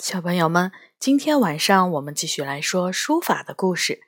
小朋友们，今天晚上我们继续来说书法的故事。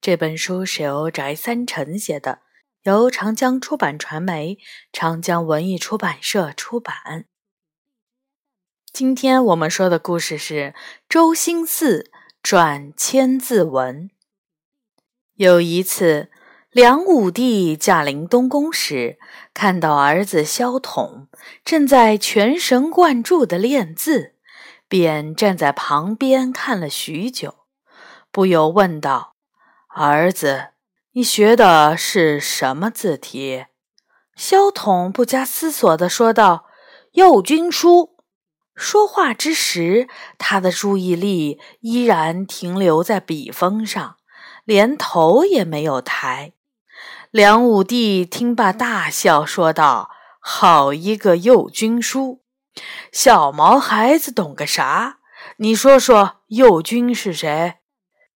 这本书是由翟三成写的，由长江出版传媒、长江文艺出版社出版。今天我们说的故事是周兴嗣传《千字文》。有一次，梁武帝驾临东宫时，看到儿子萧统正在全神贯注地练字。便站在旁边看了许久，不由问道：“儿子，你学的是什么字体？”萧统不加思索地说道：“右军书。”说话之时，他的注意力依然停留在笔锋上，连头也没有抬。梁武帝听罢大笑，说道：“好一个右军书！”小毛孩子懂个啥？你说说，右军是谁？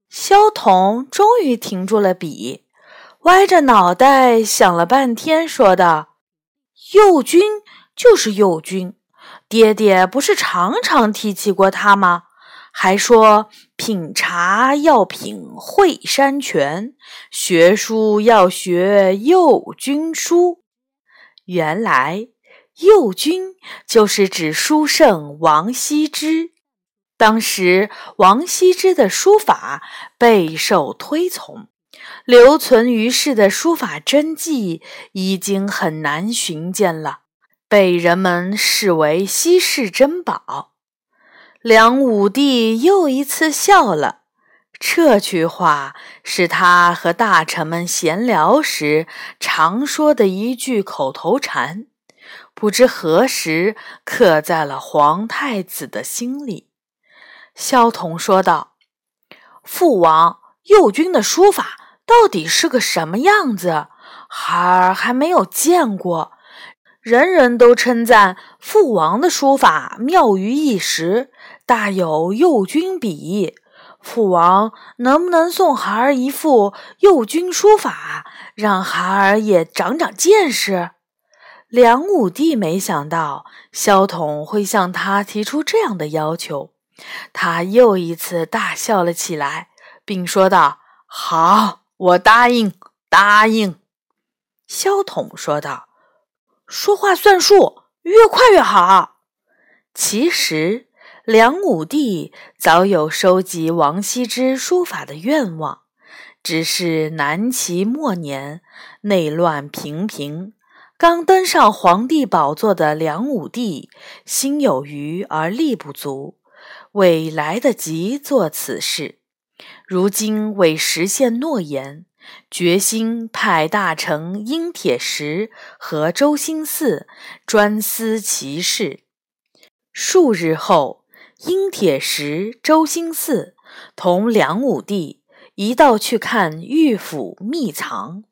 萧统终于停住了笔，歪着脑袋想了半天，说道：“右军就是右军，爹爹不是常常提起过他吗？还说品茶要品惠山泉，学书要学右军书。原来。”右军就是指书圣王羲之。当时王羲之的书法备受推崇，留存于世的书法真迹已经很难寻见了，被人们视为稀世珍宝。梁武帝又一次笑了，这句话是他和大臣们闲聊时常说的一句口头禅。不知何时刻在了皇太子的心里。萧统说道：“父王，右军的书法到底是个什么样子？孩儿还没有见过。人人都称赞父王的书法妙于一时，大有右军笔。父王能不能送孩儿一副右军书法，让孩儿也长长见识？”梁武帝没想到萧统会向他提出这样的要求，他又一次大笑了起来，并说道：“好，我答应，答应。”萧统说道：“说话算数，越快越好。”其实，梁武帝早有收集王羲之书法的愿望，只是南齐末年内乱频频。刚登上皇帝宝座的梁武帝心有余而力不足，未来得及做此事。如今为实现诺言，决心派大臣殷铁石和周兴嗣专司其事。数日后，殷铁石、周兴嗣同梁武帝一道去看御府秘藏。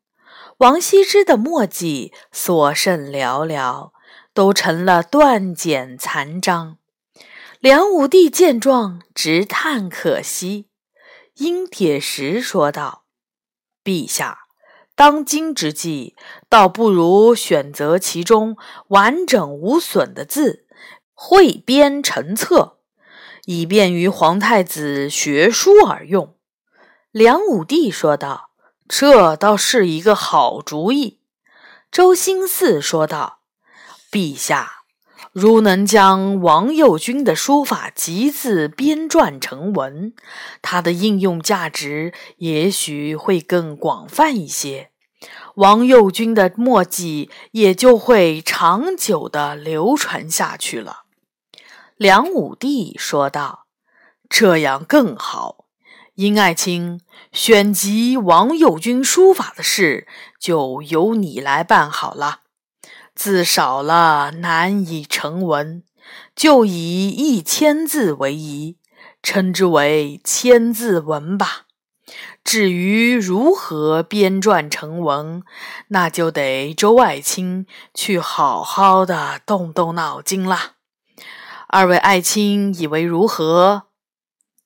王羲之的墨迹所剩寥寥，都成了断简残章。梁武帝见状，直叹可惜。殷铁石说道：“陛下，当今之计，倒不如选择其中完整无损的字，汇编成册，以便于皇太子学书而用。”梁武帝说道。这倒是一个好主意，周兴嗣说道：“陛下，如能将王右军的书法集字编撰成文，它的应用价值也许会更广泛一些，王右军的墨迹也就会长久的流传下去了。”梁武帝说道：“这样更好。”殷爱卿，选集王右军书法的事就由你来办好了。字少了难以成文，就以一千字为宜，称之为《千字文》吧。至于如何编撰成文，那就得周爱卿去好好的动动脑筋了。二位爱卿以为如何？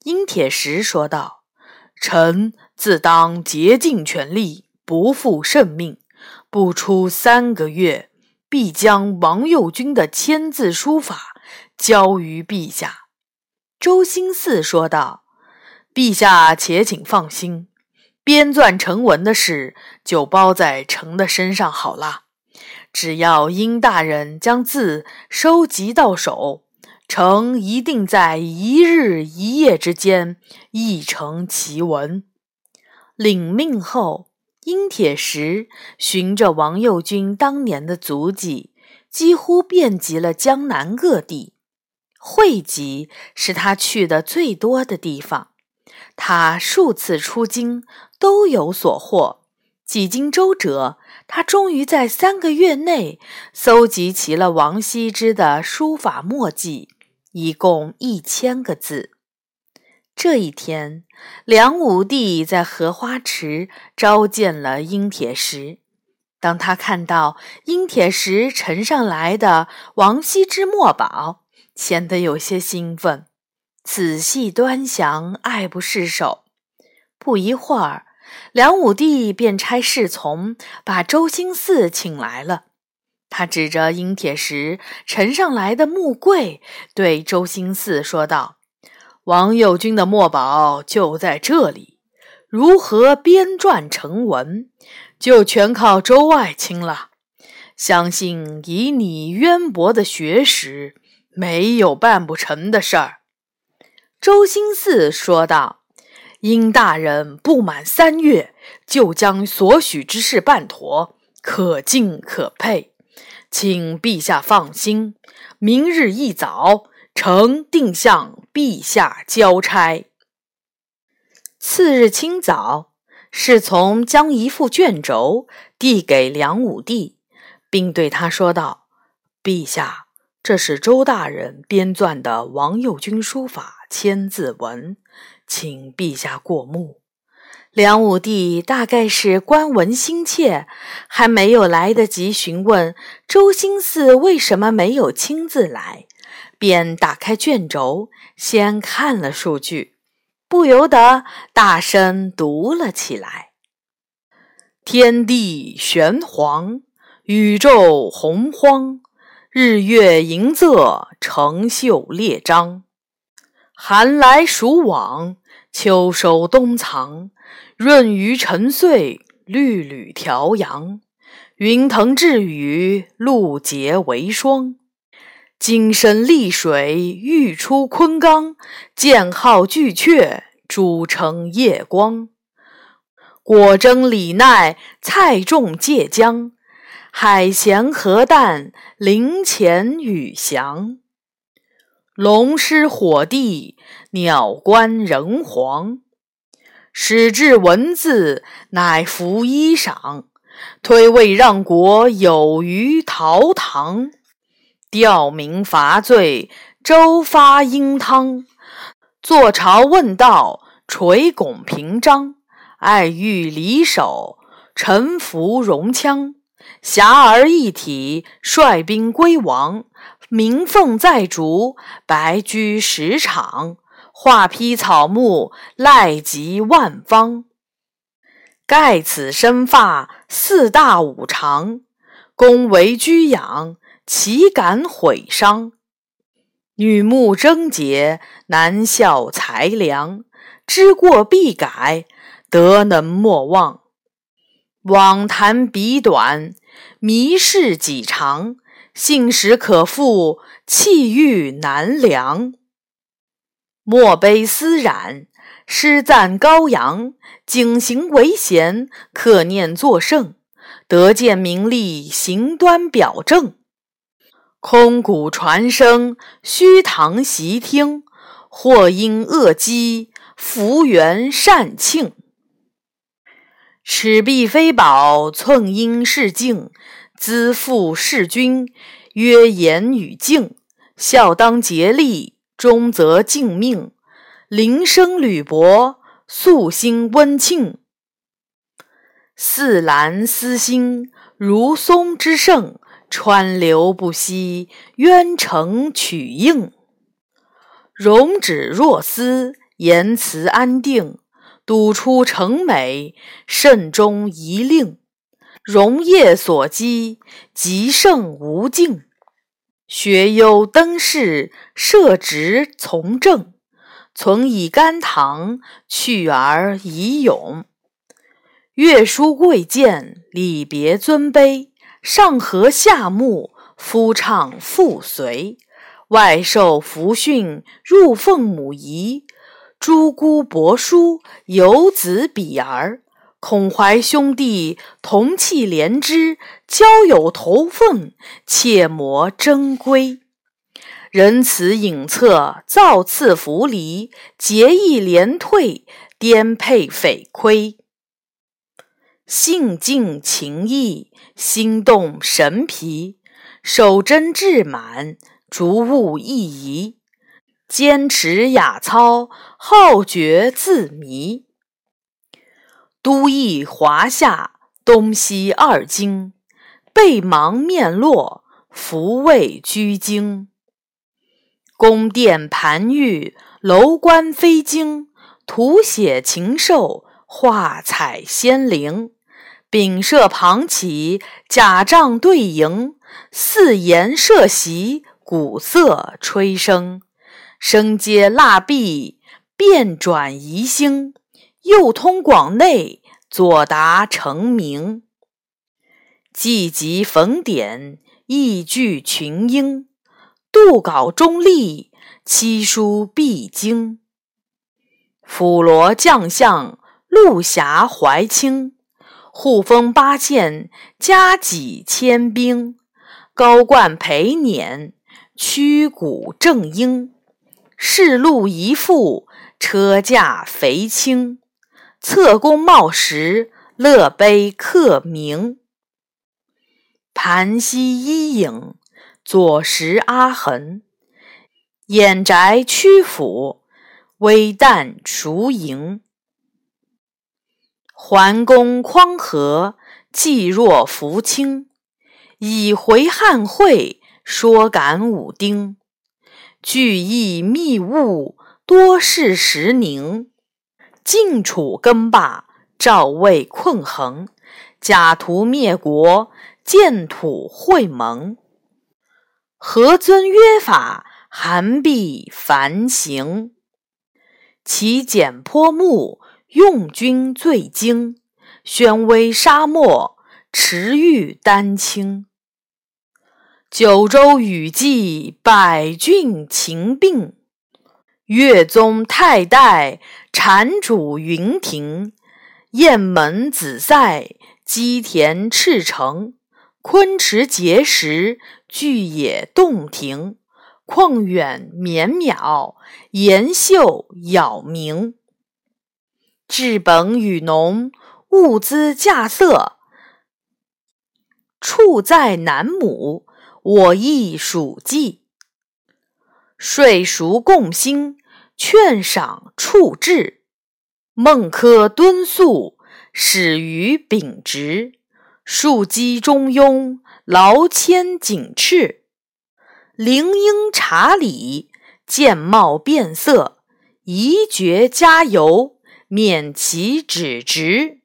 殷铁石说道。臣自当竭尽全力，不负圣命。不出三个月，必将王右军的千字书法交于陛下。周兴嗣说道：“陛下且请放心，编撰成文的事就包在臣的身上好了。只要殷大人将字收集到手，臣一定在一日一夜之间译成其文。”领命后，殷铁石循着王右军当年的足迹，几乎遍及了江南各地。会稽是他去的最多的地方，他数次出京都有所获。几经周折，他终于在三个月内搜集齐了王羲之的书法墨迹，一共一千个字。这一天，梁武帝在荷花池召见了殷铁石。当他看到殷铁石呈上来的王羲之墨宝，显得有些兴奋，仔细端详，爱不释手。不一会儿，梁武帝便差侍从把周兴嗣请来了。他指着殷铁石呈上来的木柜，对周兴嗣说道。王右军的墨宝就在这里，如何编撰成文，就全靠周爱卿了。相信以你渊博的学识，没有办不成的事儿。周兴嗣说道：“殷大人不满三月，就将所许之事办妥，可敬可佩，请陛下放心。明日一早。”臣定向陛下交差。次日清早，侍从将一副卷轴递给梁武帝，并对他说道：“陛下，这是周大人编撰的王右军书法千字文，请陛下过目。”梁武帝大概是观文心切，还没有来得及询问周兴嗣为什么没有亲自来。便打开卷轴，先看了数据，不由得大声读了起来：“天地玄黄，宇宙洪荒，日月盈仄，成秀列张。寒来暑往，秋收冬藏，润余成岁，律吕调阳。云腾致雨，露结为霜。”金生丽水，玉出昆冈；剑号巨阙，珠称夜光。果真李奈，菜重芥姜；海咸河淡，鳞潜羽翔。龙师火帝，鸟官人皇。始制文字，乃服衣裳；推位让国，有于陶唐。吊民伐罪，周发殷汤；坐朝问道，垂拱平章。爱欲离首，臣服戎羌。侠儿一体，率兵归王。鸣凤在竹，白驹十场。画披草木，赖及万方。盖此身发，四大五常。公为居养。岂敢毁伤？女慕贞洁，男效才良。知过必改，德能莫忘。妄谈彼短，迷事己长。信实可复，气欲难量。莫悲思染，诗赞高扬。景行为贤，克念作圣。得见名利，行端表正。空谷传声，虚堂习听；或因恶积，福缘善庆。尺璧非宝，寸阴是镜；资父事君，曰言与敬。孝当竭力，忠则敬命。临生履薄，素心温庆。似兰思心，如松之盛。川流不息，渊成曲应。容止若思，言辞安定。笃出诚美，慎终遗令。容业所积，极胜无尽。学优登仕，设职从政。存以甘棠，去而已永。乐书贵贱，礼别尊卑。上和下睦，夫唱妇随。外受福训，入奉母仪。诸姑伯叔，有子比儿。孔怀兄弟，同气连枝。交友投奉，切莫争归。仁慈隐恻，造次弗离。节义廉退，颠沛匪亏。性静情逸，心动神疲，守贞志满，逐物意移，坚持雅操，好觉自迷。都邑华夏，东西二京，背芒面落，福位居惊。宫殿盘玉，楼观飞京，图写禽兽，画彩仙灵。丙舍旁起，甲帐对楹，四筵设席，鼓瑟吹笙，声接腊毕，变转移星，右通广内，左达成明。既集逢典，意聚群英，杜稿中立，七书必经。辅罗将相，陆侠怀清。护封八县，加给千兵；高冠陪辇，驱鼓正英。士禄一副，车驾肥轻。侧弓茂石，乐碑刻名。盘溪伊尹，左石阿衡。掩宅曲阜，微旦熟营。桓公匡和，济若扶倾。以回汉会，说感武丁。聚义密务，多事时宁。晋楚更霸，赵魏困衡。假途灭国，建土会盟。何尊约法，韩必繁行。其简颇睦。用军最精，宣威沙漠，持玉丹青。九州雨霁，百郡秦并。越宗太代，禅主云亭。雁门紫塞，鸡田赤城。昆池碣石，巨野洞庭。旷远绵邈，岩秀杳冥。治本与农，物资稼穑。处在南亩，我亦属稷。税熟共兴，劝赏处置。孟轲敦肃，始于秉直。庶几中庸，劳谦谨斥。灵应察礼，见貌变色。宜觉加油。免其指职，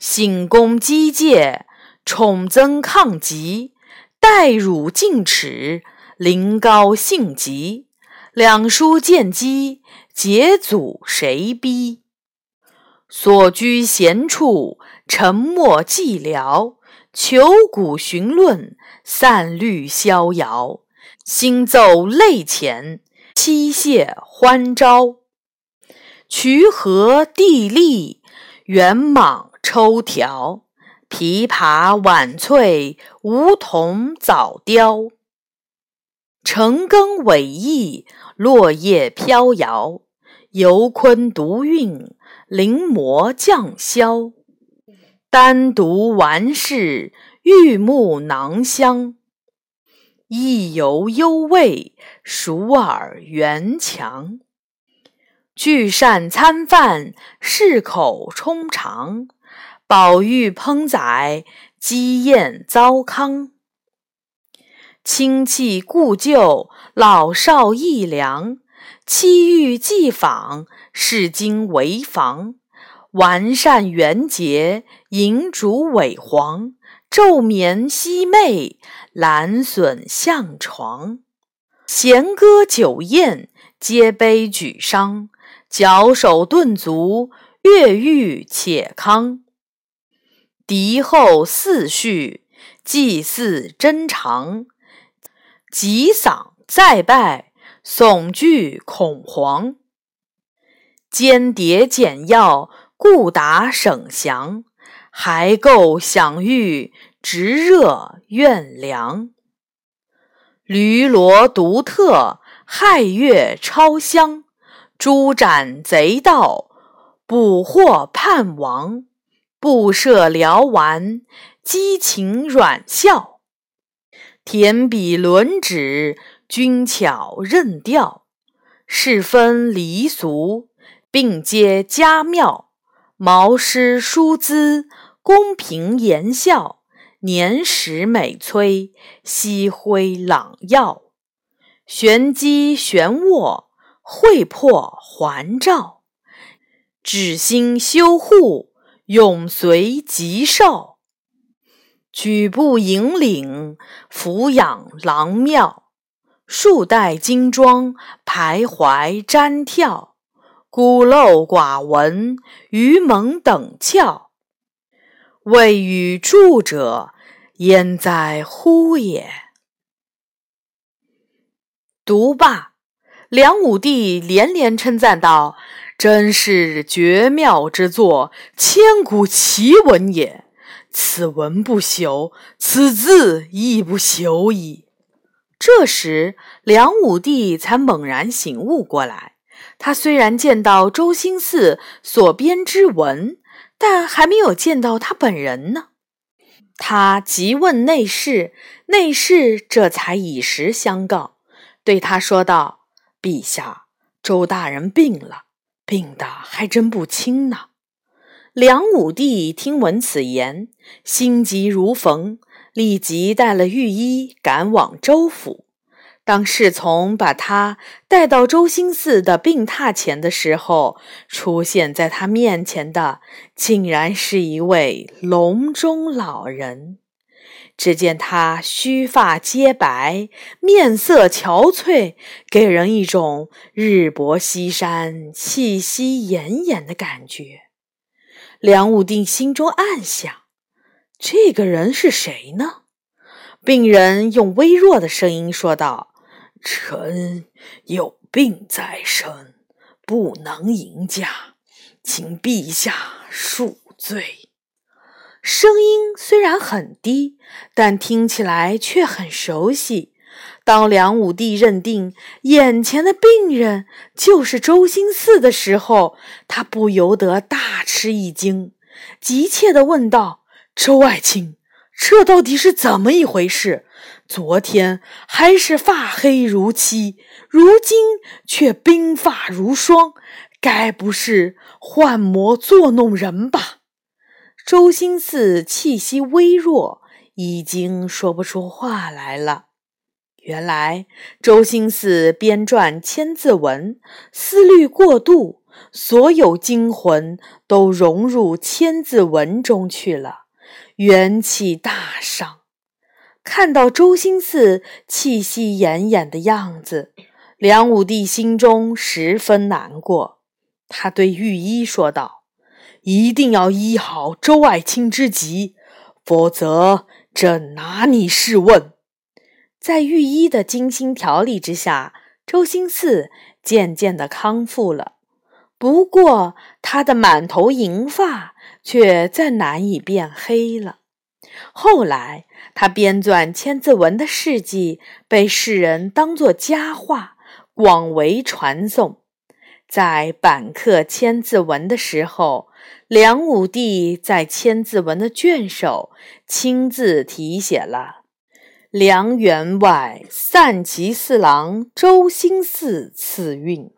信公机戒，宠增抗疾，待汝进齿，临高兴急。两书见机，解阻谁逼？所居闲处，沉默寂寥。求古寻论，散律逍遥。心奏泪浅，妻谢欢招。渠河地利，圆蟒抽条；琵琶晚翠，梧桐早凋。晨更委意，落叶飘摇。游昆独韵，临摹降霄。单独玩士，玉木囊香。意犹幽味，熟耳圆强。聚善餐饭，适口充肠；宝玉烹宰，鸡宴糟糠。亲戚故旧，老少益良；妻欲祭访，视今为防。完善元节，银烛萎黄；昼眠夕寐，懒笋向床。弦歌酒宴。皆悲举觞，矫首顿足，越狱且康。敌后四序，祭祀真长，急丧再拜，悚惧恐惶。间谍简要，故达省降，还构享誉，直热怨凉。驴骡独特，亥月超香；诛斩贼盗，捕获叛王。布设辽丸，激情软笑；填笔轮指，均巧任调。是分离俗，并皆佳妙。毛诗书姿，公平言笑。年时美催，夕辉朗耀，玄机玄卧，会破环照。指心修护，永随吉寿。举步引领，俯仰郎庙。数代金装，徘徊瞻眺。孤陋寡闻，愚蒙等窍。未与著者，焉在乎也？读罢，梁武帝连连称赞道：“真是绝妙之作，千古奇文也。此文不朽，此字亦不朽矣。”这时，梁武帝才猛然醒悟过来。他虽然见到周兴嗣所编之文，但还没有见到他本人呢，他急问内侍，内侍这才以实相告，对他说道：“陛下，周大人病了，病得还真不轻呢。”梁武帝听闻此言，心急如焚，立即带了御医赶往周府。当侍从把他带到周兴寺的病榻前的时候，出现在他面前的竟然是一位隆中老人。只见他须发皆白，面色憔悴，给人一种日薄西山、气息奄奄的感觉。梁武帝心中暗想：这个人是谁呢？病人用微弱的声音说道。臣有病在身，不能迎驾，请陛下恕罪。声音虽然很低，但听起来却很熟悉。当梁武帝认定眼前的病人就是周兴嗣的时候，他不由得大吃一惊，急切地问道：“周爱卿，这到底是怎么一回事？”昨天还是发黑如漆，如今却鬓发如霜，该不是幻魔作弄人吧？周星四气息微弱，已经说不出话来了。原来周星四编撰《千字文》，思虑过度，所有精魂都融入《千字文》中去了，元气大伤。看到周兴嗣气息奄奄的样子，梁武帝心中十分难过。他对御医说道：“一定要医好周爱卿之疾，否则朕拿你试问。”在御医的精心调理之下，周兴嗣渐渐的康复了。不过，他的满头银发却再难以变黑了。后来，他编撰《千字文》的事迹被世人当作佳话，广为传颂。在版刻《千字文》的时候，梁武帝在《千字文》的卷首亲自题写了“梁员外散骑四郎周兴嗣赐韵”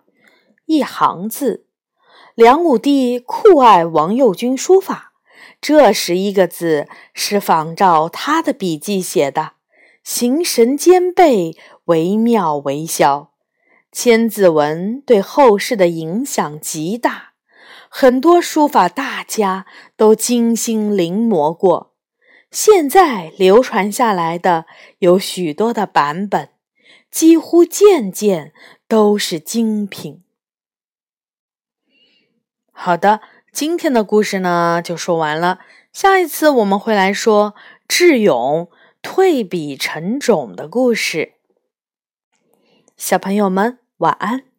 一行字。梁武帝酷爱王右军书法。这十一个字是仿照他的笔记写的，形神兼备，惟妙惟肖。千字文对后世的影响极大，很多书法大家都精心临摹过。现在流传下来的有许多的版本，几乎件件都是精品。好的，今天的故事呢就说完了。下一次我们会来说智勇退笔成种的故事。小朋友们，晚安。